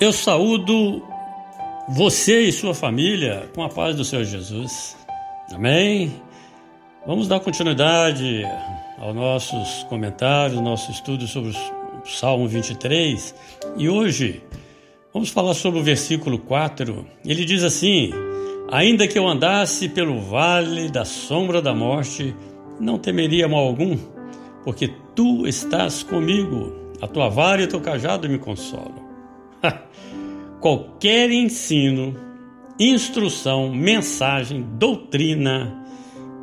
Eu saúdo você e sua família com a paz do Senhor Jesus. Amém? Vamos dar continuidade aos nossos comentários, nosso estudo sobre o Salmo 23. E hoje vamos falar sobre o versículo 4. Ele diz assim: Ainda que eu andasse pelo vale da sombra da morte, não temeria mal algum, porque tu estás comigo, a tua vara e o teu cajado me consolam. Qualquer ensino, instrução, mensagem, doutrina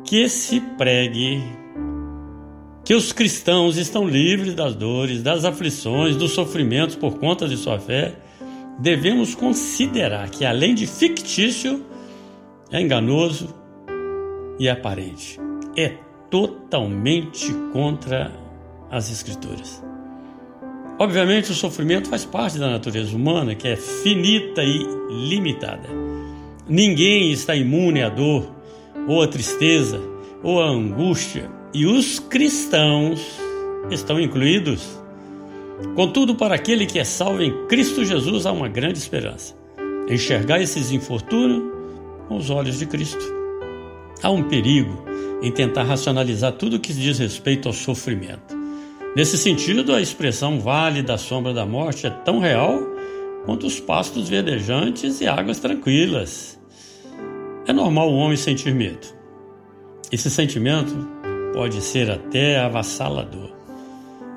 que se pregue que os cristãos estão livres das dores, das aflições, dos sofrimentos por conta de sua fé, devemos considerar que, além de fictício, é enganoso e aparente. É totalmente contra as Escrituras. Obviamente, o sofrimento faz parte da natureza humana, que é finita e limitada. Ninguém está imune à dor, ou à tristeza, ou à angústia, e os cristãos estão incluídos. Contudo, para aquele que é salvo em Cristo Jesus, há uma grande esperança: enxergar esses infortúnios com os olhos de Cristo. Há um perigo em tentar racionalizar tudo que diz respeito ao sofrimento. Nesse sentido, a expressão vale da sombra da morte é tão real quanto os pastos verdejantes e águas tranquilas. É normal o homem sentir medo. Esse sentimento pode ser até avassalador.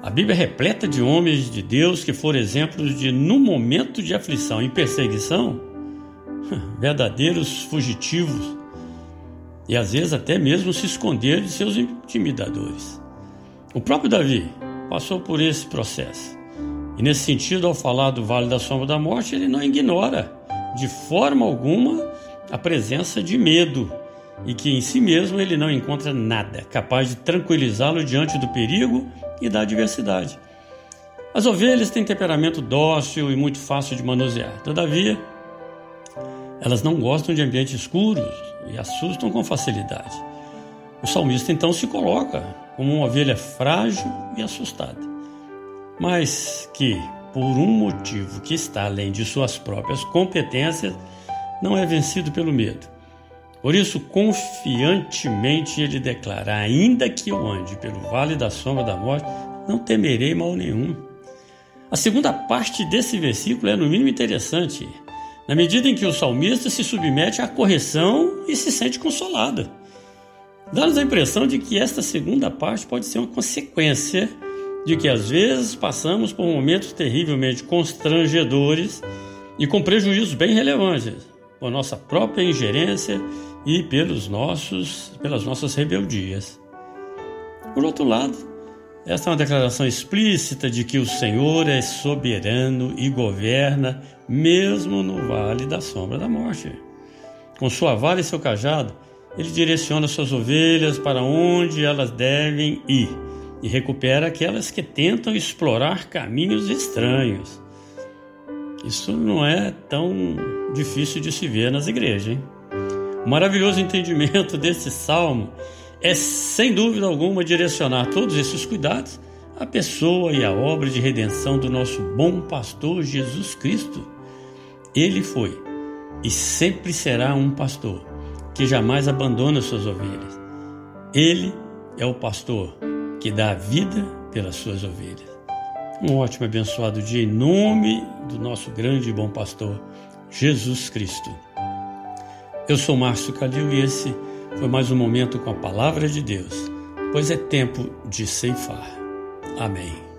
A Bíblia é repleta de homens de Deus que foram exemplos de, no momento de aflição e perseguição, verdadeiros fugitivos e às vezes até mesmo se esconder de seus intimidadores. O próprio Davi passou por esse processo. E nesse sentido, ao falar do Vale da Sombra da Morte, ele não ignora de forma alguma a presença de medo e que em si mesmo ele não encontra nada capaz de tranquilizá-lo diante do perigo e da adversidade. As ovelhas têm temperamento dócil e muito fácil de manusear. Todavia, elas não gostam de ambientes escuros e assustam com facilidade. O salmista então se coloca como uma ovelha frágil e assustada, mas que, por um motivo que está além de suas próprias competências, não é vencido pelo medo. Por isso, confiantemente ele declara: Ainda que eu ande pelo vale da sombra da morte, não temerei mal nenhum. A segunda parte desse versículo é, no mínimo, interessante, na medida em que o salmista se submete à correção e se sente consolado. Dá-nos a impressão de que esta segunda parte pode ser uma consequência de que às vezes passamos por momentos terrivelmente constrangedores e com prejuízos bem relevantes por nossa própria ingerência e pelos nossos, pelas nossas rebeldias. Por outro lado, esta é uma declaração explícita de que o Senhor é soberano e governa mesmo no vale da sombra da morte. Com sua vara e seu cajado, ele direciona suas ovelhas para onde elas devem ir e recupera aquelas que tentam explorar caminhos estranhos. Isso não é tão difícil de se ver nas igrejas. Hein? O maravilhoso entendimento desse salmo é, sem dúvida alguma, direcionar todos esses cuidados à pessoa e à obra de redenção do nosso bom pastor Jesus Cristo. Ele foi e sempre será um pastor que jamais abandona suas ovelhas. Ele é o pastor que dá a vida pelas suas ovelhas. Um ótimo e abençoado dia em nome do nosso grande e bom pastor Jesus Cristo. Eu sou Márcio Calil e esse foi mais um momento com a palavra de Deus, pois é tempo de ceifar. Amém.